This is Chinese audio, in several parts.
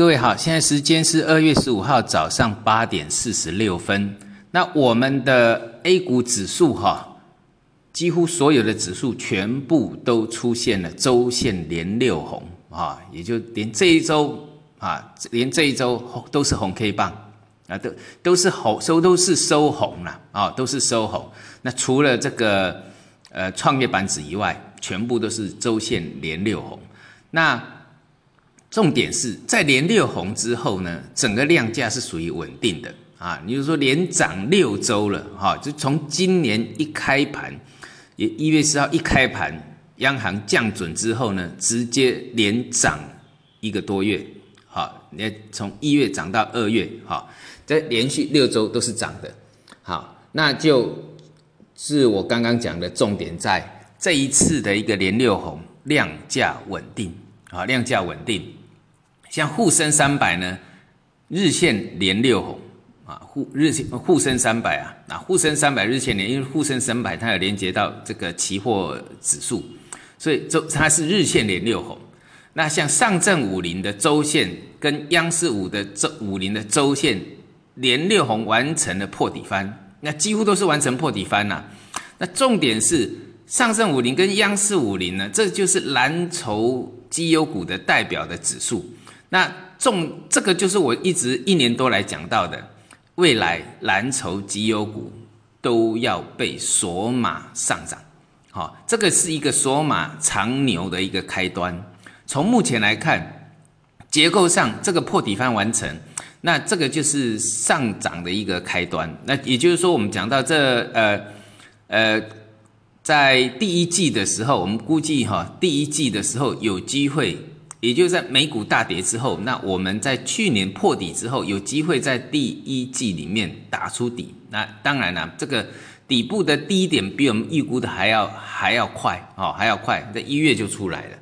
各位好，现在时间是二月十五号早上八点四十六分。那我们的 A 股指数哈，几乎所有的指数全部都出现了周线连六红啊，也就连这一周啊，连这一周都是红 K 棒啊，都都是红收都是收红了啊，都是收红。那除了这个呃创业板指以外，全部都是周线连六红。那重点是在连六红之后呢，整个量价是属于稳定的啊。你就说连涨六周了哈，就从今年一开盘，也一月四号一开盘，央行降准之后呢，直接连涨一个多月，好，你从一月涨到二月，好，在连续六周都是涨的，好，那就是我刚刚讲的重点，在这一次的一个连六红，量价稳定啊，量价稳定。像沪深三百呢，日线连六红啊，沪日线沪深三百啊，那沪深三百日线连，因为沪深三百它有连接到这个期货指数，所以周它是日线连六红。那像上证五零的周线跟央视五的周五零的周线连六红完成了破底翻，那几乎都是完成破底翻呐。那重点是上证五零跟央视五零呢，这就是蓝筹绩优股的代表的指数。那重这个就是我一直一年多来讲到的，未来蓝筹绩优股都要被锁码上涨，好，这个是一个锁码长牛的一个开端。从目前来看，结构上这个破底翻完成，那这个就是上涨的一个开端。那也就是说，我们讲到这呃呃，在第一季的时候，我们估计哈，第一季的时候有机会。也就在美股大跌之后，那我们在去年破底之后，有机会在第一季里面打出底。那当然了，这个底部的低点比我们预估的还要还要快哦，还要快，在一月就出来了。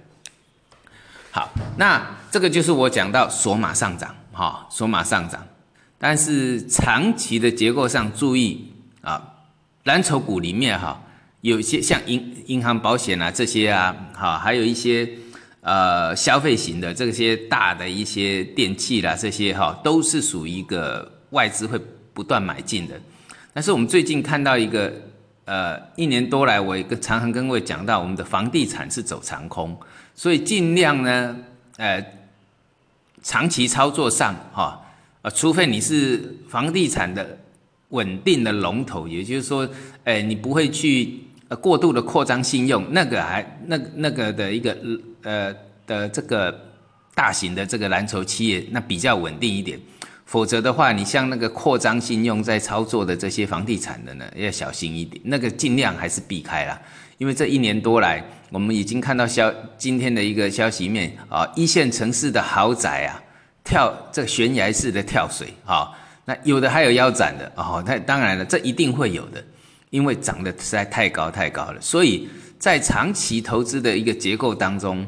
好，那这个就是我讲到索马上涨，哈，索马上涨。但是长期的结构上注意啊，蓝筹股里面哈，有些像银银行、保险啊这些啊，哈，还有一些。呃，消费型的这些大的一些电器啦，这些哈都是属于一个外资会不断买进的。但是我们最近看到一个，呃，一年多来，我一个常常跟各位讲到，我们的房地产是走长空，所以尽量呢，呃，长期操作上哈，呃，除非你是房地产的稳定的龙头，也就是说，哎，你不会去。过度的扩张信用，那个还那那个的一个呃的这个大型的这个蓝筹企业，那比较稳定一点。否则的话，你像那个扩张信用在操作的这些房地产的呢，要小心一点，那个尽量还是避开啦。因为这一年多来，我们已经看到消今天的一个消息面啊，一线城市的豪宅啊，跳这悬崖式的跳水啊，那有的还有腰斩的哦，那当然了，这一定会有的。因为涨得实在太高太高了，所以在长期投资的一个结构当中，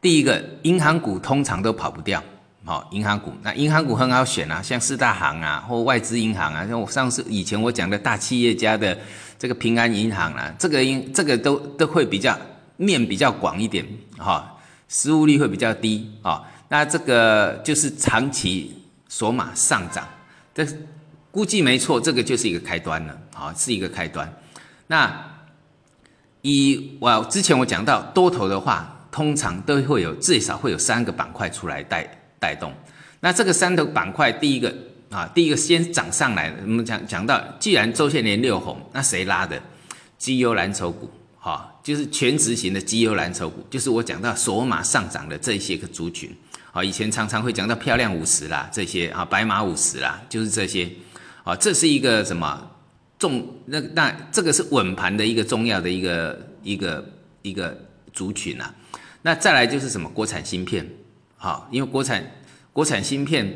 第一个银行股通常都跑不掉，好，银行股那银行股很好选啊，像四大行啊，或外资银行啊，像我上次以前我讲的大企业家的这个平安银行啊，这个应这个都都会比较面比较广一点，哈，失误率会比较低啊，那这个就是长期索马上涨，这。估计没错，这个就是一个开端了，好，是一个开端。那以我之前我讲到多头的话，通常都会有最少会有三个板块出来带带动。那这个三头板块，第一个啊，第一个先涨上来，我们讲讲到，既然周线连六红，那谁拉的？绩优蓝筹股，哈，就是全职型的绩优蓝筹股，就是我讲到索马上涨的这些个族群，啊，以前常常会讲到漂亮五十啦，这些啊，白马五十啦，就是这些。啊，这是一个什么重？那那这个是稳盘的一个重要的一个一个一个族群啊。那再来就是什么国产芯片？好，因为国产国产芯片，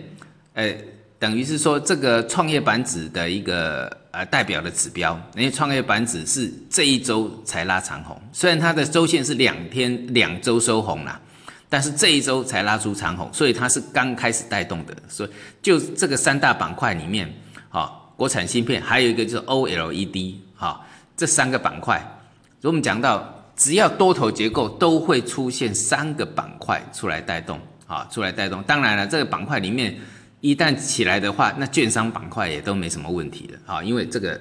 呃，等于是说这个创业板指的一个呃代表的指标。因为创业板指是这一周才拉长红，虽然它的周线是两天两周收红啦，但是这一周才拉出长红，所以它是刚开始带动的。所以就这个三大板块里面。好，国产芯片还有一个就是 OLED，好，这三个板块，如果我们讲到只要多头结构都会出现三个板块出来带动，啊出来带动。当然了，这个板块里面一旦起来的话，那券商板块也都没什么问题了啊，因为这个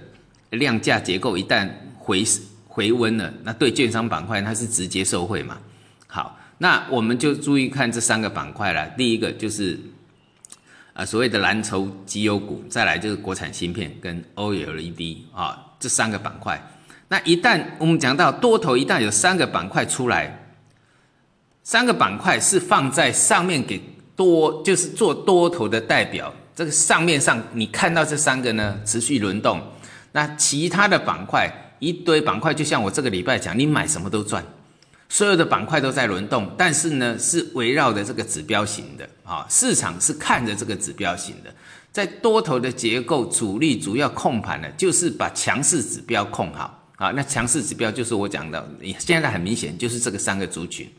量价结构一旦回回温了，那对券商板块它是直接受惠嘛。好，那我们就注意看这三个板块了。第一个就是啊所谓的蓝筹绩优股，再来就是国产芯片跟 OLED 啊这三个板块。那一旦我们讲到多头，一旦有三个板块出来，三个板块是放在上面给多，就是做多头的代表。这个上面上你看到这三个呢，持续轮动。那其他的板块。一堆板块，就像我这个礼拜讲，你买什么都赚，所有的板块都在轮动，但是呢，是围绕着这个指标型的啊，市场是看着这个指标型的，在多头的结构，主力主要控盘的，就是把强势指标控好啊，那强势指标就是我讲的，现在很明显就是这个三个族群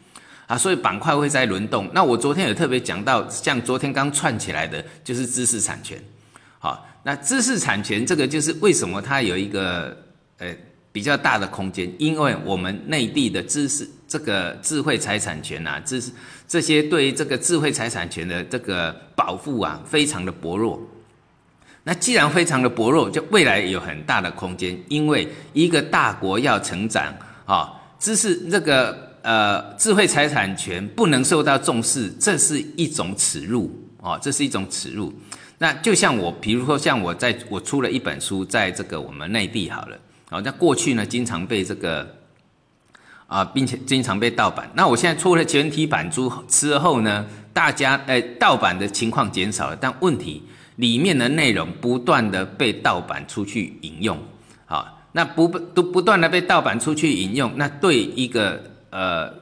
啊，所以板块会在轮动。那我昨天有特别讲到，像昨天刚串起来的，就是知识产权，好，那知识产权这个就是为什么它有一个呃。比较大的空间，因为我们内地的知识，这个智慧财产权啊，知识这些对于这个智慧财产权的这个保护啊，非常的薄弱。那既然非常的薄弱，就未来有很大的空间，因为一个大国要成长啊，知识这个呃智慧财产权不能受到重视，这是一种耻辱啊，这是一种耻辱。那就像我，比如说像我在我出了一本书，在这个我们内地好了。好，在过去呢，经常被这个啊，并且经常被盗版。那我现在出了全体版书之后呢，大家诶，盗版的情况减少了，但问题里面的内容不断的被盗版出去引用。好，那不都不断的被盗版出去引用，那对一个呃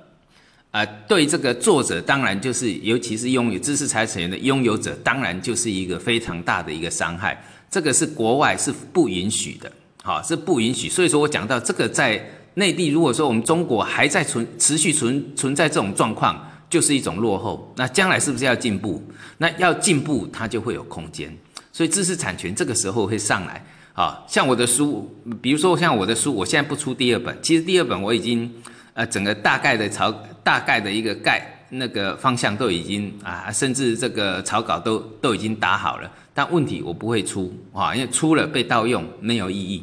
呃，对这个作者，当然就是尤其是拥有知识财产权的拥有者，当然就是一个非常大的一个伤害。这个是国外是不允许的。好，是不允许。所以说我讲到这个，在内地，如果说我们中国还在存持续存存在这种状况，就是一种落后。那将来是不是要进步？那要进步，它就会有空间。所以知识产权这个时候会上来。啊，像我的书，比如说像我的书，我现在不出第二本，其实第二本我已经呃整个大概的草大概的一个概那个方向都已经啊，甚至这个草稿都都已经打好了。但问题我不会出啊，因为出了被盗用没有意义。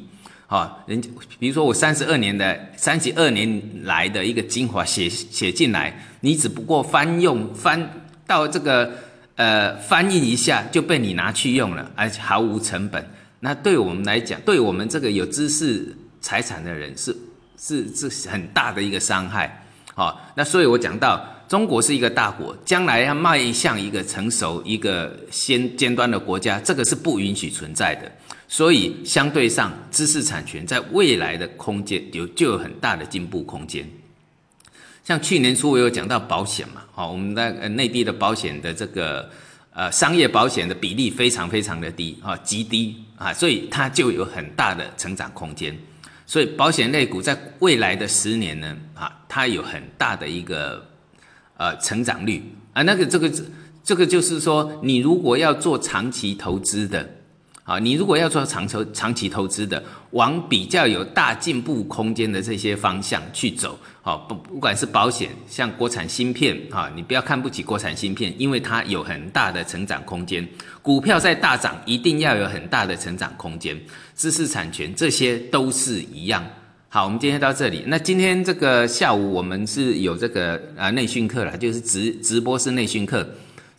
啊，人家比如说我三十二年的三十二年来的一个精华写写进来，你只不过翻用翻到这个呃翻译一下就被你拿去用了，而且毫无成本。那对我们来讲，对我们这个有知识财产的人是是是很大的一个伤害。好，那所以我讲到中国是一个大国，将来要迈向一个成熟、一个先尖端的国家，这个是不允许存在的。所以，相对上，知识产权在未来的空间有就有很大的进步空间。像去年初我有讲到保险嘛，好，我们的内地的保险的这个呃商业保险的比例非常非常的低啊，极低啊，所以它就有很大的成长空间。所以，保险类股在未来的十年呢，啊，它有很大的一个呃成长率啊，那个这个这个就是说，你如果要做长期投资的。好，你如果要做长投长期投资的，往比较有大进步空间的这些方向去走，好，不不管是保险，像国产芯片，哈，你不要看不起国产芯片，因为它有很大的成长空间。股票在大涨，一定要有很大的成长空间。知识产权这些都是一样。好，我们今天到这里。那今天这个下午我们是有这个啊内训课了，就是直直播式内训课。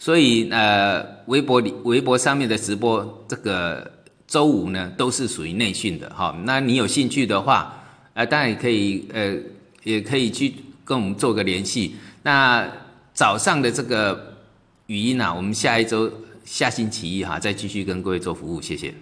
所以呃，微博里、微博上面的直播，这个周五呢都是属于内训的哈。那你有兴趣的话，呃，当然也可以，呃，也可以去跟我们做个联系。那早上的这个语音呢，我们下一周下星期一哈再继续跟各位做服务，谢谢。